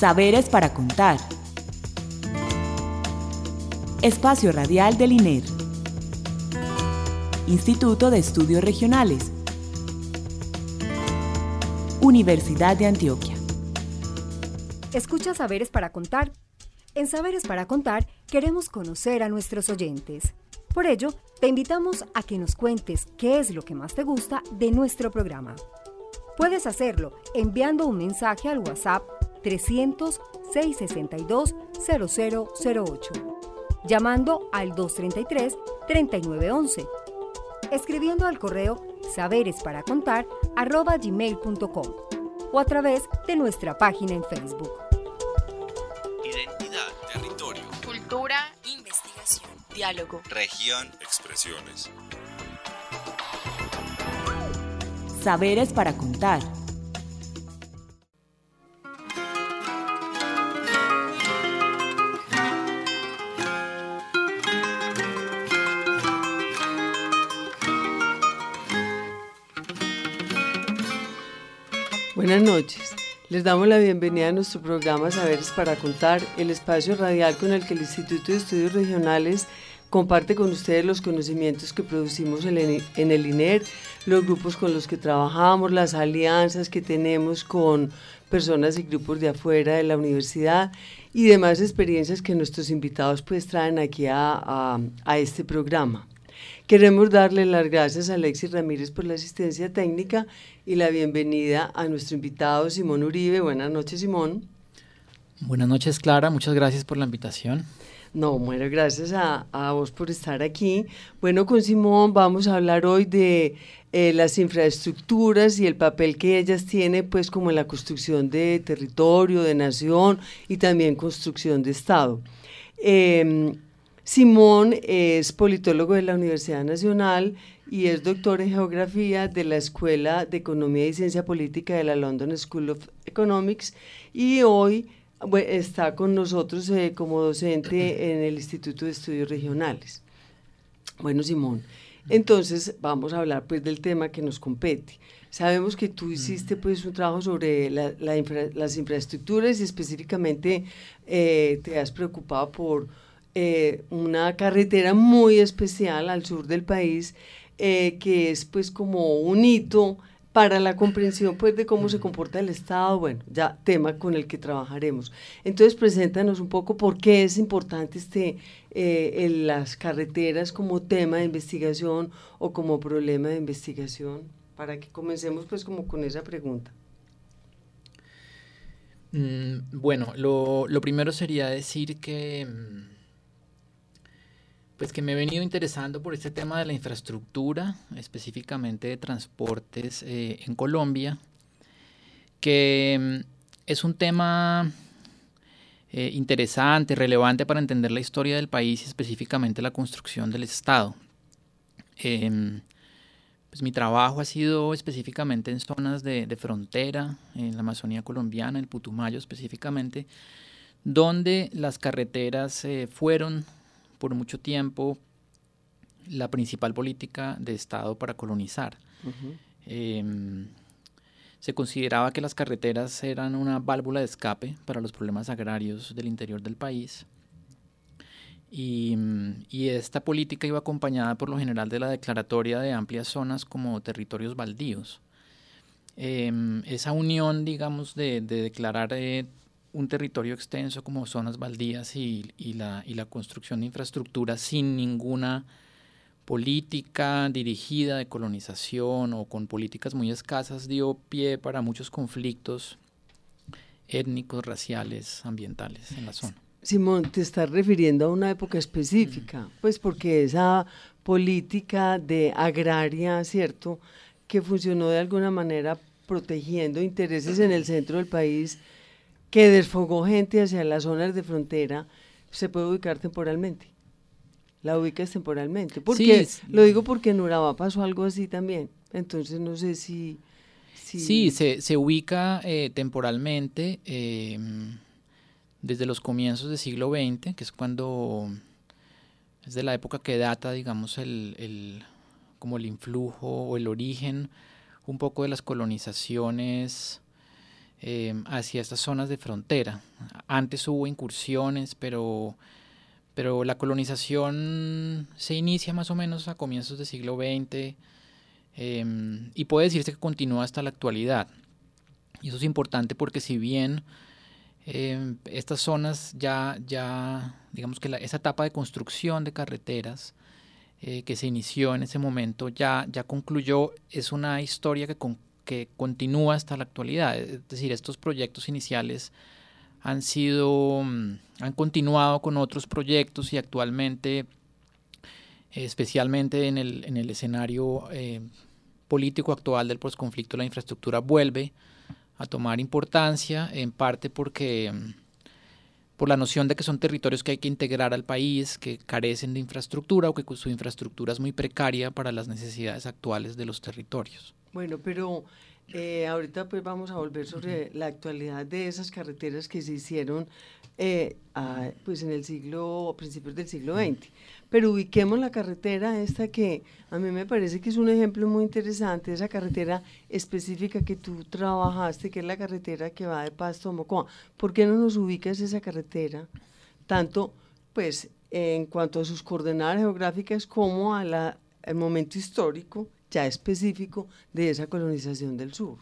Saberes para contar. Espacio Radial del INER. Instituto de Estudios Regionales. Universidad de Antioquia. Escucha Saberes para contar. En Saberes para contar queremos conocer a nuestros oyentes. Por ello, te invitamos a que nos cuentes qué es lo que más te gusta de nuestro programa. Puedes hacerlo enviando un mensaje al WhatsApp 300-662-0008, llamando al 233-3911, escribiendo al correo saberesparacontar.gmail.com o a través de nuestra página en Facebook. Identidad, territorio, cultura, investigación, diálogo, región, expresiones. Saberes para contar. Buenas noches. Les damos la bienvenida a nuestro programa Saberes para Contar, el espacio radial con el que el Instituto de Estudios Regionales comparte con ustedes los conocimientos que producimos en el INER, los grupos con los que trabajamos, las alianzas que tenemos con personas y grupos de afuera de la universidad y demás experiencias que nuestros invitados pues traen aquí a, a este programa. Queremos darle las gracias a Alexis Ramírez por la asistencia técnica y la bienvenida a nuestro invitado Simón Uribe. Buenas noches, Simón. Buenas noches, Clara. Muchas gracias por la invitación. No, bueno, gracias a, vos por estar aquí. Bueno, con Simón vamos a hablar hoy de eh, las infraestructuras y el papel que ellas tienen, pues como en la construcción de territorio, de nación y también construcción de Estado. Em, Simón es politólogo de la Universidad Nacional y es doctor en geografía de la Escuela de Economía y Ciencia Política de la London School of Economics y hoy está con nosotros eh, como docente en el Instituto de Estudios Regionales. Bueno, Simón, entonces vamos a hablar pues del tema que nos compete. Sabemos que tú hiciste pues un trabajo sobre las infraestructuras y específicamente eh, te has preocupado por eh, una carretera muy especial al sur del país, eh, que es pues como un hito para la comprensión pues de cómo se comporta el Estado, bueno, ya tema con el que trabajaremos. Entonces, preséntanos un poco por qué es importante este, eh, las carreteras como tema de investigación o como problema de investigación, para que comencemos pues como con esa pregunta. Mm, bueno, lo, lo, primero sería decir que... Pues que me he venido interesando por este tema de la infraestructura, específicamente de transportes eh, en Colombia, que mm, es un tema eh, interesante, relevante para entender la historia del país y específicamente la construcción del Estado. Em, pues mi trabajo ha sido específicamente en zonas de, de, frontera, en la Amazonía colombiana, el Putumayo específicamente, donde las carreteras eh, fueron por mucho tiempo la principal política de Estado para colonizar. Em, se consideraba que las carreteras eran una válvula de escape para los problemas agrarios del interior del país. Y, esta política iba acompañada por lo general de la declaratoria de amplias zonas como territorios baldíos. Em, esa unión, digamos, de, declarar eh, un territorio extenso como zonas baldías y, la, y la construcción de infraestructura sin ninguna política dirigida de colonización o con políticas muy escasas dio pie para muchos conflictos étnicos, raciales, ambientales en la zona. Simón, te estás refiriendo a una época específica, pues porque esa política de agraria, ¿cierto?, que funcionó de alguna manera protegiendo intereses en el centro del país, que desfogó gente hacia las zonas de frontera, se puede ubicar temporalmente. La ubicas temporalmente. Porque, lo digo porque en Urabá pasó algo así también. Entonces no sé si... Sí, se, se ubica eh, temporalmente em, desde los comienzos del siglo XX, que es cuando es de la época que data, digamos, el, el, como el influjo o el origen un poco de las colonizaciones em, hacia estas zonas de frontera. Antes hubo incursiones, pero, pero la colonización se inicia más o menos a comienzos del siglo XX em, y puede decirse que continúa hasta la actualidad. Y eso es importante porque si bien em, estas zonas ya, ya digamos que esa etapa de construcción de carreteras eh, que se inició en ese momento ya, ya concluyó, es una historia que, que continúa hasta la actualidad. Es decir, estos proyectos iniciales han sido, mm, han continuado con otros proyectos y actualmente, especialmente en el, en el escenario eh, político actual del posconflicto, la infraestructura vuelve a tomar importancia, en parte porque mm, por la noción de que son territorios que hay que integrar al país, que carecen de infraestructura o que su infraestructura es muy precaria para las necesidades actuales de los territorios. Bueno, pero eh, ahorita pues vamos a volver sobre la actualidad de esas carreteras que se hicieron eh, pues en el siglo, principios del siglo XX. Pero ubiquemos la carretera esta que a mí me parece que es un ejemplo muy interesante, esa carretera específica que tú trabajaste, que es la carretera que va de Pasto a Mocoa. ¿Por qué no nos ubicas esa carretera? Tanto pues en cuanto a sus coordenadas geográficas como al momento histórico ya específico de esa colonización del sur.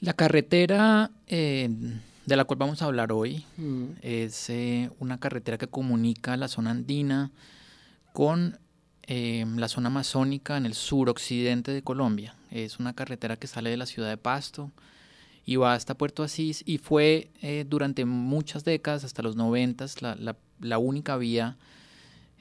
La carretera eh, de la cual vamos a hablar hoy mm. es eh, una carretera que comunica la zona andina con eh, la zona amazónica en el suroccidente de Colombia. Es una carretera que sale de la ciudad de Pasto y va hasta Puerto Asís y fue durante muchas décadas, hasta los noventas, la, la única vía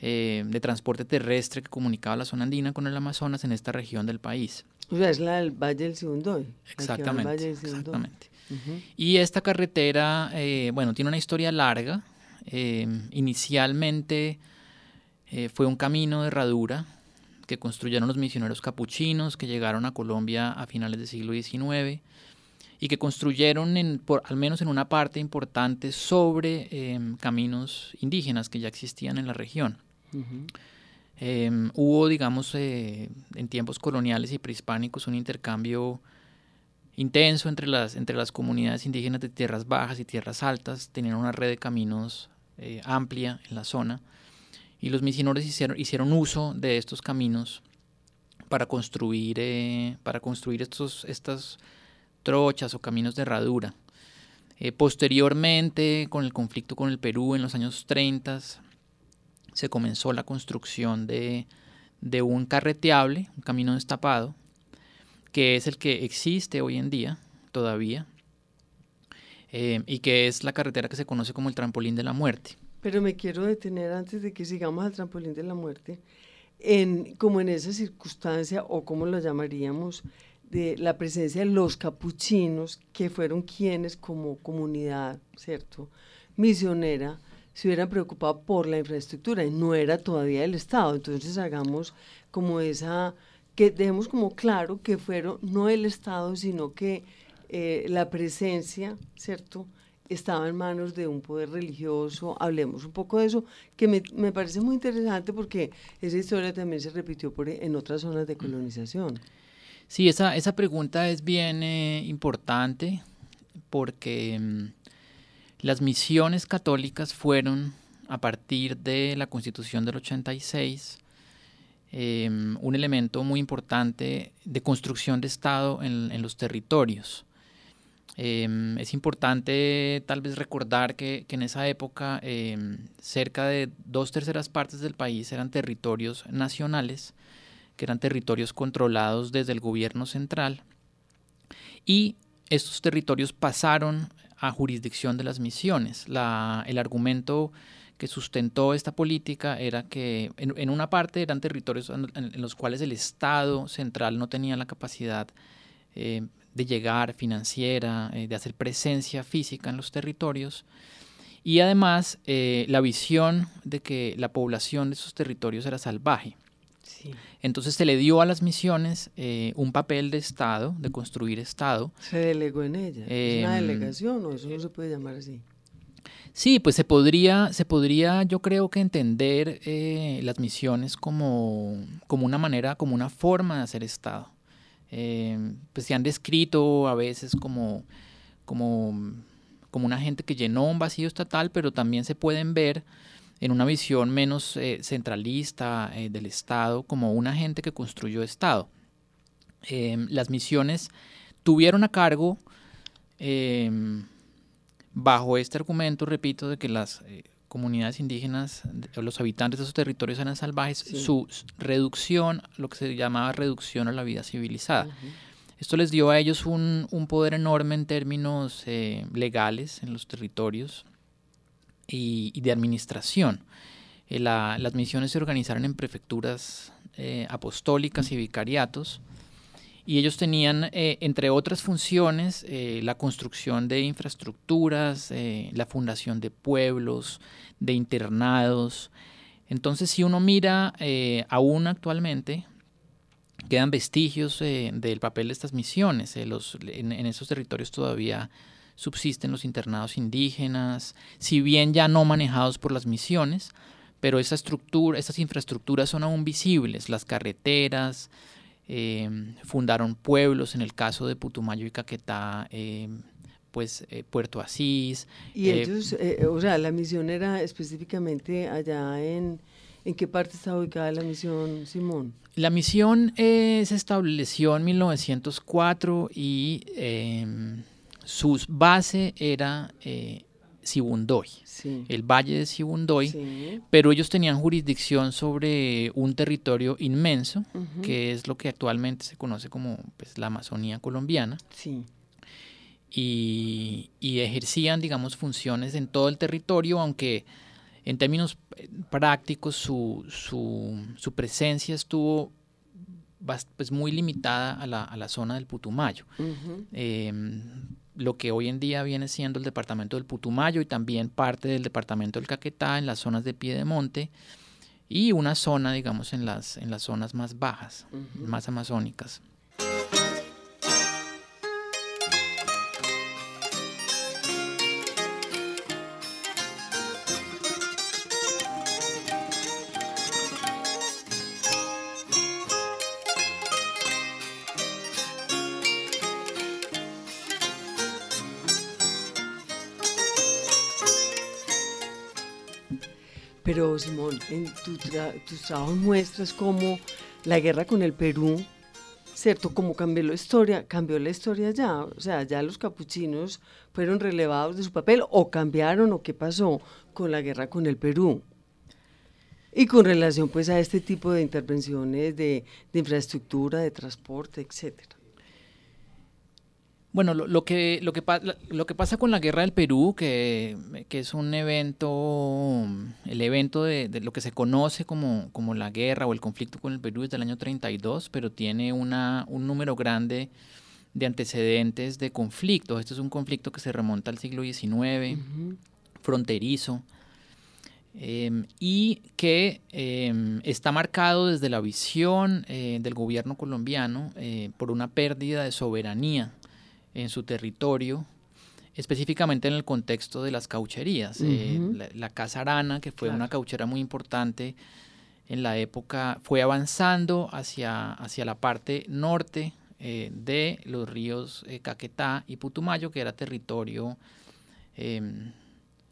eh, de transporte terrestre que comunicaba la zona andina con el Amazonas en esta región del país. O sea, es la del Valle del Sibundoy. Exactamente, exactamente. Y esta carretera, eh, bueno, tiene una historia larga. Eh, inicialmente fue un camino de herradura que construyeron los misioneros capuchinos que llegaron a Colombia a finales del siglo XIX y que construyeron en, por, al menos en una parte importante sobre caminos indígenas que ya existían en la región. Em, hubo, digamos, eh, en tiempos coloniales y prehispánicos un intercambio intenso entre las, entre las comunidades indígenas de tierras bajas y tierras altas, tenían una red de caminos eh, amplia en la zona. Y los misioneros hicieron, hicieron uso de estos caminos para construir, eh, para construir estos, estas trochas o caminos de herradura. posteriormente, con el conflicto con el Perú en los años 30, se comenzó la construcción de, un carreteable, un camino destapado, que es el que existe hoy en día todavía, eh, y que es la carretera que se conoce como el trampolín de la muerte. Pero me quiero detener antes de que sigamos al trampolín de la muerte, en, como en esa circunstancia, o como lo llamaríamos, de la presencia de los capuchinos, que fueron quienes como comunidad, ¿cierto?, misionera, se hubieran preocupado por la infraestructura y no era todavía el Estado. Entonces hagamos como esa, que dejemos como claro que fueron no el Estado, sino que eh, la presencia, ¿cierto? estaba en manos de un poder religioso. Hablemos un poco de eso, que me, me parece muy interesante porque esa historia también se repitió por, en otras zonas de colonización. Sí, esa, esa pregunta es bien eh, importante porque mm, las misiones católicas fueron, a partir de la Constitución del 86, em, un elemento muy importante de construcción de Estado en, los territorios. Em, es importante tal vez recordar que, en esa época em, cerca de dos terceras partes del país eran territorios nacionales, que eran territorios controlados desde el gobierno central, y estos territorios pasaron a jurisdicción de las misiones. El argumento que sustentó esta política era que en, una parte eran territorios en, los cuales el Estado central no tenía la capacidad eh, de llegar financiera, eh, de hacer presencia física en los territorios. Y además eh, la visión de que la población de esos territorios era salvaje. Entonces se le dio a las misiones eh, un papel de Estado, de construir Estado. Se delegó en ella. ¿Es una em, delegación o eso no se puede llamar así? Sí, pues se podría, se podría yo creo que entender eh, las misiones como, como una manera, como una forma de hacer Estado. eh, pues se han descrito a veces como, como, como una gente que llenó un vacío estatal, pero también se pueden ver en una visión menos eh, centralista eh, del Estado como una gente que construyó Estado. las misiones tuvieron a cargo bajo este argumento, repito, de que las comunidades indígenas o los habitantes de esos territorios eran salvajes, su reducción, lo que se llamaba reducción a la vida civilizada. Esto les dio a ellos un, poder enorme en términos eh, legales en los territorios y, de administración. Eh, las misiones se organizaron en prefecturas eh, apostólicas y vicariatos y ellos tenían, eh, entre otras funciones, la construcción de infraestructuras, la fundación de pueblos, de internados. Entonces, si uno mira aún actualmente, quedan vestigios del papel de estas misiones. En, esos territorios todavía subsisten los internados indígenas, si bien ya no manejados por las misiones, pero esa estructura, esas infraestructuras son aún visibles, las carreteras, eh, fundaron pueblos, en el caso de Putumayo y Caquetá, eh, pues eh, Puerto Asís. Y ellos, o sea, la misión era específicamente allá en... ¿En qué parte está ubicada la misión, Simón? La misión se estableció en 1904 y em, su base era Sibundoy, el valle de Sibundoy, pero ellos tenían jurisdicción sobre un territorio inmenso, que es lo que actualmente se conoce como pues, la Amazonía colombiana. Y, ejercían, digamos, funciones en todo el territorio, aunque en términos eh, prácticos su, su, presencia estuvo pues, muy limitada a la, a la zona del Putumayo lo que hoy en día viene siendo el departamento del Putumayo y también parte del departamento del Caquetá en las zonas de Piedemonte y una zona, digamos, en las, en las zonas más bajas, más amazónicas. Pero Simón, en tus trabajos muestras cómo la guerra con el Perú, ¿cierto? Cómo cambió la historia, cambió la historia ya, o sea, ya los capuchinos fueron relevados de su papel o cambiaron o qué pasó con la guerra con el Perú. Y con relación pues a este tipo de intervenciones de, de infraestructura, de transporte, etcétera. Bueno, lo, que, lo, que, lo que pasa con la guerra del Perú, que, es un evento, el evento de, lo que se conoce como, como, la guerra o el conflicto con el Perú es del año 32, pero tiene una, un número grande de antecedentes de conflictos. Este es un conflicto que se remonta al siglo XIX, fronterizo, em, y que em, está marcado desde la visión eh, del gobierno colombiano eh, por una pérdida de soberanía en su territorio, específicamente en el contexto de las caucherías. Eh, la, Casa Arana, que fue una cauchera muy importante en la época, fue avanzando hacia, hacia la parte norte eh, de los ríos eh, Caquetá y Putumayo, que era territorio em,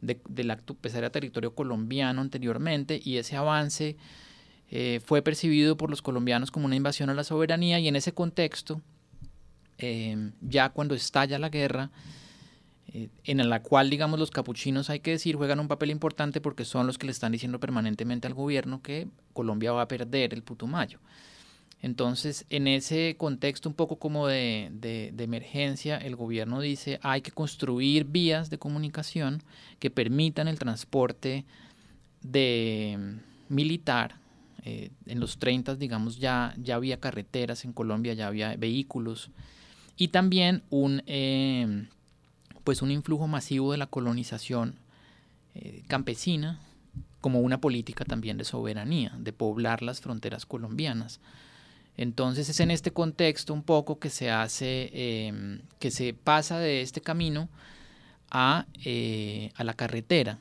de, la, pues era territorio colombiano anteriormente, y ese avance fue percibido por los colombianos como una invasión a la soberanía, y en ese contexto Em, ya cuando estalla la guerra, eh, en la cual, digamos, los capuchinos, hay que decir, juegan un papel importante porque son los que le están diciendo permanentemente al gobierno que Colombia va a perder el Putumayo. Entonces, en ese contexto un poco como de, de, emergencia, el gobierno dice hay que construir vías de comunicación que permitan el transporte de mm, militar. Eh, en los 30, digamos, ya, ya había carreteras en Colombia, ya había vehículos y también un, em, pues un influjo masivo de la colonización eh, campesina como una política también de soberanía, de poblar las fronteras colombianas. Entonces es en este contexto un poco que se hace, em, que se pasa de este camino a, eh, a la carretera.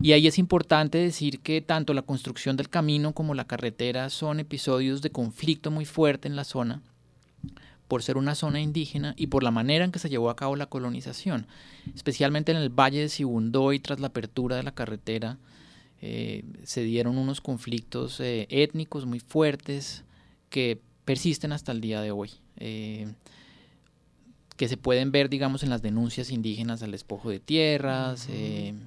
Y ahí es importante decir que tanto la construcción del camino como la carretera son episodios de conflicto muy fuerte en la zona por ser una zona indígena y por la manera en que se llevó a cabo la colonización, especialmente en el Valle de Sibundoy tras la apertura de la carretera. Eh, se dieron unos conflictos eh, étnicos muy fuertes que persisten hasta el día de hoy, eh, que se pueden ver, digamos, en las denuncias indígenas al despojo de tierras,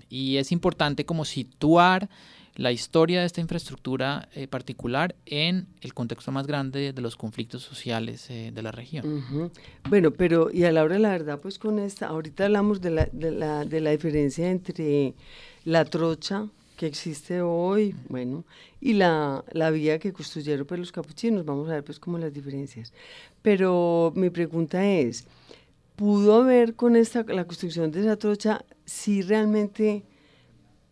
y es importante como situar la historia de esta infraestructura eh, particular en el contexto más grande de los conflictos sociales eh, de la región. Bueno, pero y a la hora de la verdad, pues con esta, ahorita hablamos de la, de la, de la diferencia entre la trocha que existe hoy, bueno, y la, la vía que construyeron pues, los capuchinos, vamos a ver pues como las diferencias. Pero mi pregunta es, ¿pudo haber con esta, la construcción de esa trocha si realmente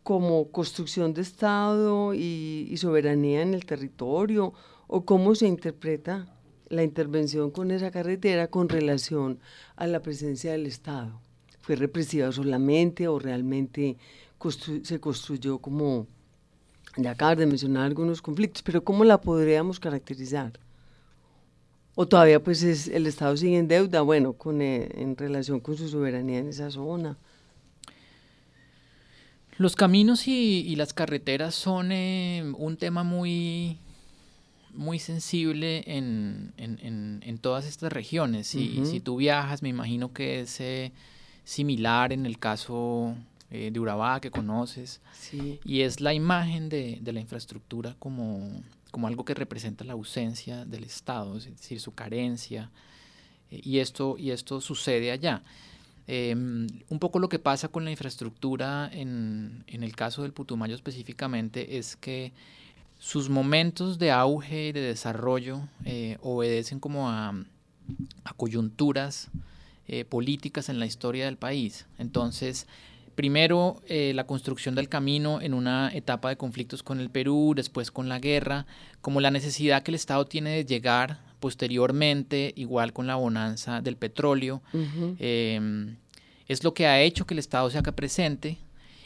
como construcción de Estado y, soberanía en el territorio, o cómo se interpreta la intervención con esa carretera con relación a la presencia del Estado. ¿Fue represiva solamente o realmente se construyó como, ya acabas de mencionar algunos conflictos, pero cómo la podríamos caracterizar? ¿O todavía pues es, el Estado sigue en deuda, bueno, con, eh, en relación con su soberanía en esa zona? Los caminos y, las carreteras son eh, un tema muy, muy sensible en, todas estas regiones. Si tú viajas, me imagino que es eh, similar en el caso eh, de Urabá que conoces. Y es la imagen de, la infraestructura como, como, algo que representa la ausencia del Estado, es decir, su carencia. y, esto, y esto sucede allá. Em, un poco lo que pasa con la infraestructura en, el caso del Putumayo específicamente es que sus momentos de auge y de desarrollo eh, obedecen como a, coyunturas eh, políticas en la historia del país. Entonces, primero eh, la construcción del camino en una etapa de conflictos con el Perú, después con la guerra, como la necesidad que el Estado tiene de llegar posteriormente, igual con la bonanza del petróleo, es lo que ha hecho que el Estado se haga presente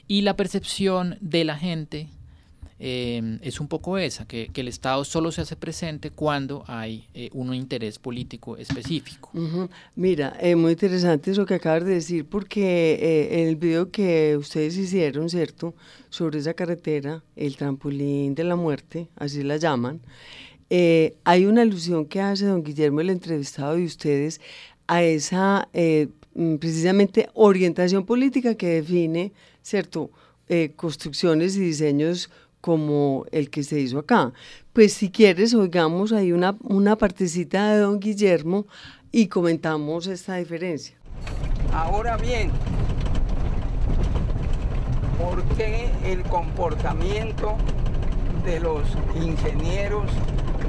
y la percepción de la gente em, es un poco esa, que, el Estado solo se hace presente cuando hay eh, un interés político específico. Mira, eh, muy interesante eso que acabas de decir, porque eh, en el video que ustedes hicieron, ¿cierto?, sobre esa carretera, el trampolín de la muerte, así la llaman, eh, hay una alusión que hace don Guillermo, el entrevistado de ustedes, a esa eh, precisamente orientación política que define, ¿cierto?, eh, construcciones y diseños como el que se hizo acá. Pues si quieres, oigamos ahí una, una partecita de don Guillermo y comentamos esta diferencia. Ahora bien, ¿por qué el comportamiento de los ingenieros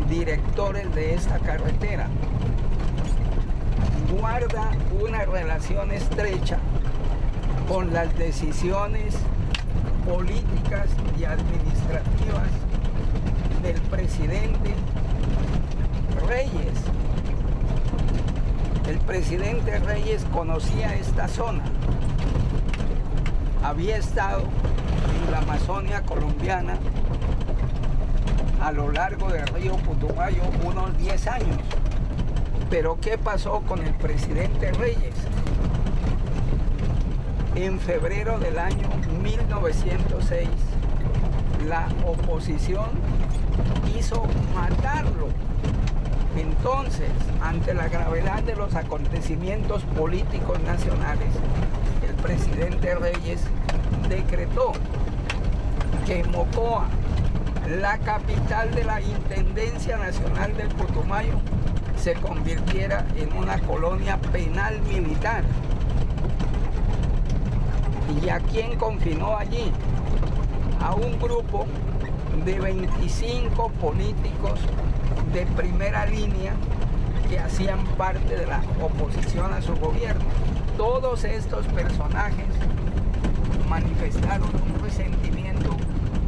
directores de esta carretera. Guarda una relación estrecha con las decisiones políticas y administrativas del presidente Reyes. El presidente Reyes conocía esta zona. Había estado en la Amazonia colombiana a lo largo del río Putumayo unos 10 años. Pero ¿qué pasó con el presidente Reyes? En febrero del año 1906, la oposición quiso matarlo. Entonces, ante la gravedad de los acontecimientos políticos nacionales, el presidente Reyes decretó que Mocoa la capital de la Intendencia Nacional del Putumayo se convirtiera en una colonia penal militar. ¿Y a quién confinó allí? A un grupo de 25 políticos de primera línea que hacían parte de la oposición a su gobierno. Todos estos personajes manifestaron un resentimiento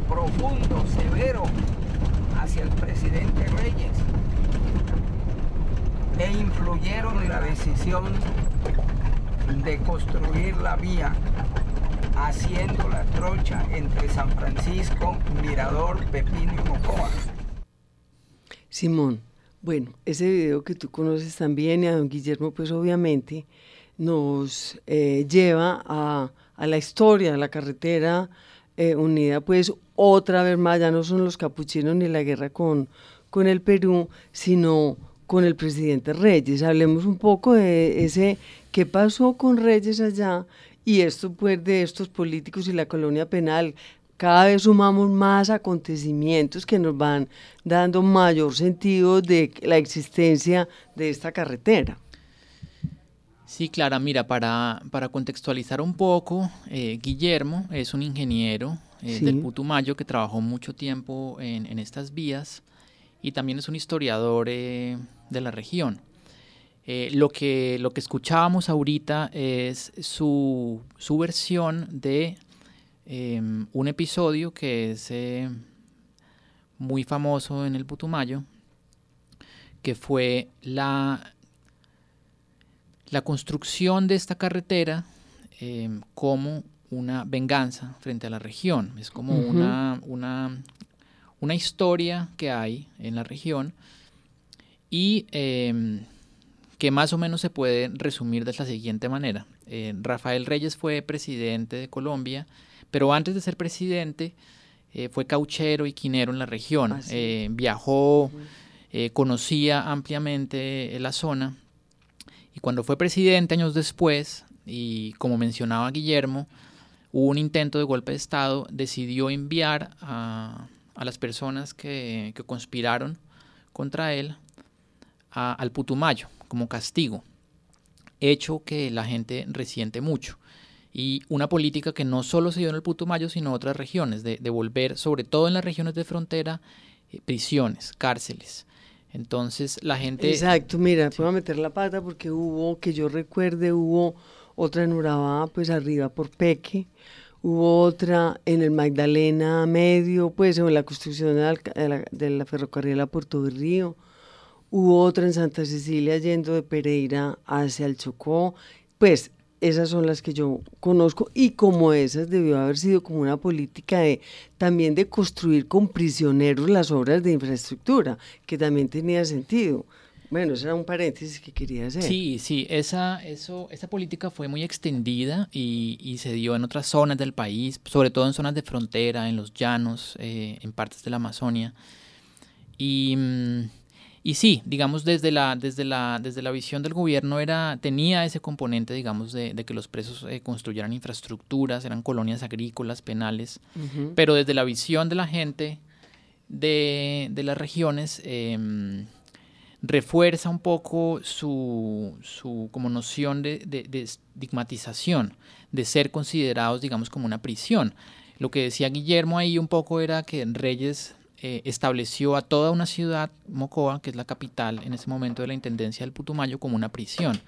profundo, severo hacia el presidente Reyes e influyeron en la decisión de construir la vía haciendo la trocha entre San Francisco, Mirador, Pepino y Mocoa. Simón, Bueno, ese video que tú conoces también y a don Guillermo pues obviamente nos eh, lleva a, la historia, a la carretera eh, unida pues otra vez más, ya no son los capuchinos ni la guerra con, con el Perú, sino con el presidente Reyes. Hablemos un poco de ese qué pasó con Reyes allá y esto pues de estos políticos y la colonia penal, cada vez sumamos más acontecimientos que nos van dando mayor sentido de la existencia de esta carretera. Sí, Clara, mira, para, para contextualizar un poco, eh, Guillermo es un ingeniero eh, del Putumayo que trabajó mucho tiempo en, en, estas vías y también es un historiador eh, de la región. lo, que, lo que escuchábamos ahorita es su, su versión de Em, un episodio que es eh, muy famoso en el Putumayo, que fue la, la construcción de esta carretera em, como una venganza frente a la región. Es como una, una, una, historia que hay en la región y em, que más o menos se puede resumir de la siguiente manera. Eh, Rafael Reyes fue presidente de Colombia pero antes de ser presidente, eh, fue cauchero y quinero en la región. Ah, eh, viajó, conocía ampliamente la zona. Y cuando fue presidente, años después, y como mencionaba Guillermo, hubo un intento de golpe de Estado, decidió enviar a, las personas que, conspiraron contra él al Putumayo como castigo, hecho que la gente resiente mucho y una política que no solo se dio en el Putumayo, sino en otras regiones, de, de volver, sobre todo en las regiones de frontera, eh, prisiones, cárceles. Entonces la gente... Exacto, mira, puedo meter la pata porque hubo, que yo recuerde, hubo otra en Urabá, pues arriba por Peque, hubo otra en el Magdalena Medio, pues en la construcción de la, ferrocarril a Puerto del Río, hubo otra en Santa Cecilia yendo de Pereira hacia el Chocó, pues esas son las que yo conozco y como esas debió haber sido como una política de también de construir con prisioneros las obras de infraestructura, que también tenía sentido. Bueno, ese era un paréntesis que quería hacer. Sí, sí, esa, eso, esa política fue muy extendida y, y, se dio en otras zonas del país, sobre todo en zonas de frontera, en los llanos, eh, en partes de la Amazonia. Y mm, y sí, digamos, desde la, desde la, desde la visión del gobierno era, tenía ese componente, digamos, de, que los presos eh, construyeran infraestructuras, eran colonias agrícolas, penales, pero desde la visión de la gente de, las regiones, em, refuerza un poco su, su como noción de, de, estigmatización, de ser considerados, digamos, como una prisión. Lo que decía Guillermo ahí un poco era que Reyes eh, estableció a toda una ciudad, Mocoa, que es la capital en ese momento de la Intendencia del Putumayo, como una prisión.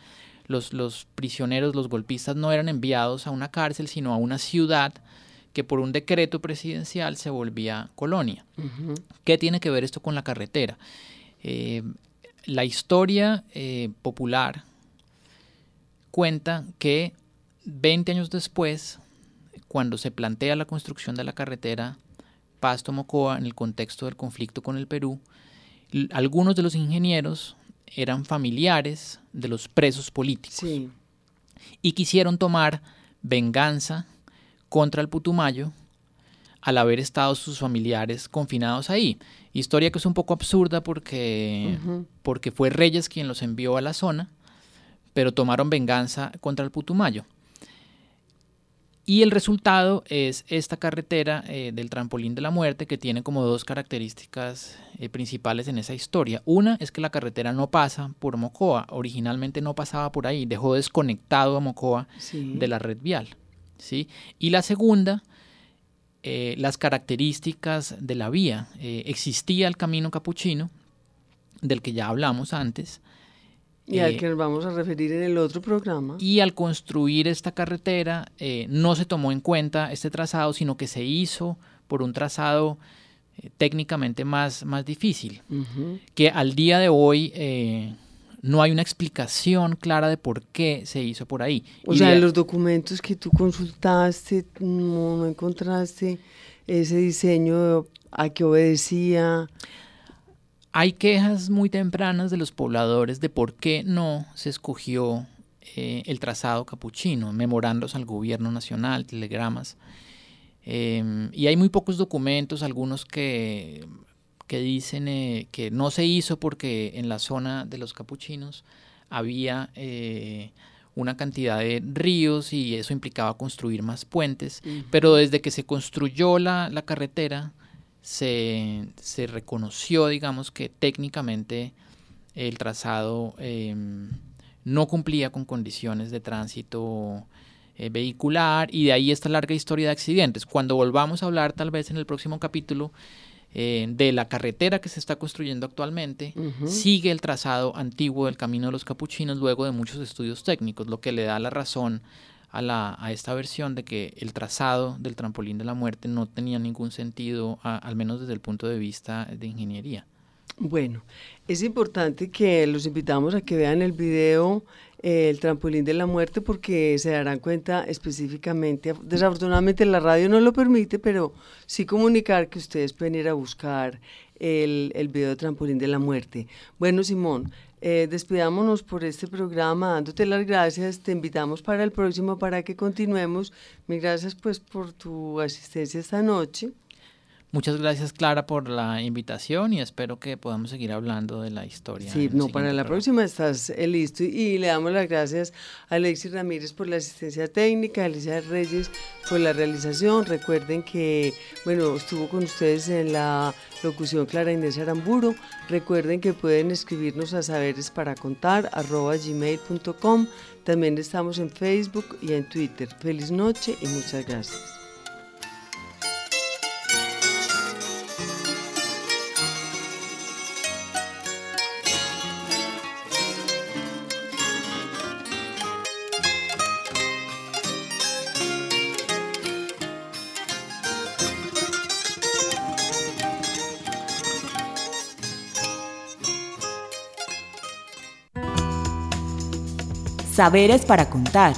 Los, los prisioneros, los golpistas no eran enviados a una cárcel, sino a una ciudad que por un decreto presidencial se volvía colonia. ¿Qué tiene que ver esto con la carretera? Eh, la historia eh, popular cuenta que 20 años después, cuando se plantea la construcción de la carretera Pasto Mocoa en el contexto del conflicto con el Perú, algunos de los ingenieros eran familiares de los presos políticos y quisieron tomar venganza contra el Putumayo al haber estado sus familiares confinados ahí. Historia que es un poco absurda porque, porque fue Reyes quien los envió a la zona, pero tomaron venganza contra el Putumayo. Y el resultado es esta carretera eh, del trampolín de la muerte que tiene como dos características eh, principales en esa historia. Una es que la carretera no pasa por Mocoa, originalmente no pasaba por ahí, dejó desconectado a Mocoa de la red vial. ¿sí? Y la segunda, eh, las características de la vía. existía el camino capuchino, del que ya hablamos antes, y al eh, que nos vamos a referir en el otro programa. Y al construir esta carretera eh, no se tomó en cuenta este trazado, sino que se hizo por un trazado eh, técnicamente más, más difícil, que al día de hoy no hay una explicación clara de por qué se hizo por ahí. O sea, en los documentos que tú consultaste, no, encontraste ese diseño a que obedecía. hay quejas muy tempranas de los pobladores de por qué no se escogió eh, el trazado capuchino, memorandos al gobierno nacional, telegramas. Em, y hay muy pocos documentos, algunos que, que dicen eh, que no se hizo porque en la zona de los capuchinos había eh, una cantidad de ríos y eso implicaba construir más puentes, pero desde que se construyó la, la carretera se, se, reconoció, digamos, que técnicamente el trazado em, no cumplía con condiciones de tránsito eh, vehicular y de ahí esta larga historia de accidentes. Cuando volvamos a hablar tal vez en el próximo capítulo eh, de la carretera que se está construyendo actualmente, sigue el trazado antiguo del Camino de los Capuchinos luego de muchos estudios técnicos, lo que le da la razón a, la, a esta versión de que el trazado del trampolín de la muerte no tenía ningún sentido, al menos desde el punto de vista de ingeniería. Bueno, es importante que los invitamos a que vean el video el trampolín de la muerte porque se darán cuenta específicamente, desafortunadamente la radio no lo permite, pero sí comunicar que ustedes pueden ir a buscar el, el video de trampolín de la muerte. Bueno, Simón, eh, despidámonos por este programa, dándote las gracias, te invitamos para el próximo para que continuemos. Mil gracias pues por tu asistencia esta noche. Muchas gracias Clara por la invitación y espero que podamos seguir hablando de la historia. Sí, no, para la próxima estás eh, listo y le damos las gracias a Alexis Ramírez por la asistencia técnica, a Alicia Reyes por la realización. Recuerden que, bueno, estuvo con ustedes en la locución Clara Inés Aramburo. Recuerden que pueden escribirnos a saberes para contar arroba gmail.com. También estamos en Facebook y en Twitter. Feliz noche y muchas gracias. Saberes para contar.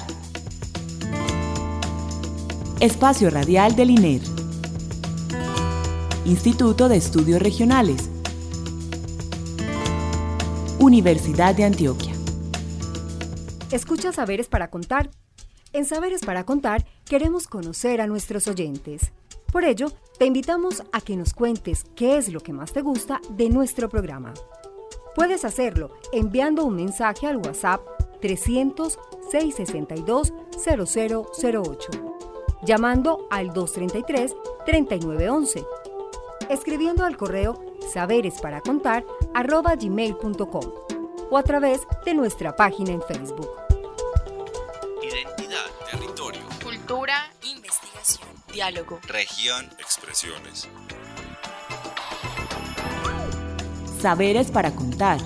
Espacio Radial del INER. Instituto de Estudios Regionales. Universidad de Antioquia. Escucha Saberes para contar. En Saberes para contar queremos conocer a nuestros oyentes. Por ello, te invitamos a que nos cuentes qué es lo que más te gusta de nuestro programa. Puedes hacerlo enviando un mensaje al WhatsApp 300-662-0008, llamando al 233-3911, escribiendo al correo saberesparacontar.gmail.com o a través de nuestra página en Facebook. Identidad, territorio, cultura, investigación, diálogo, región, expresiones. Saberes para contar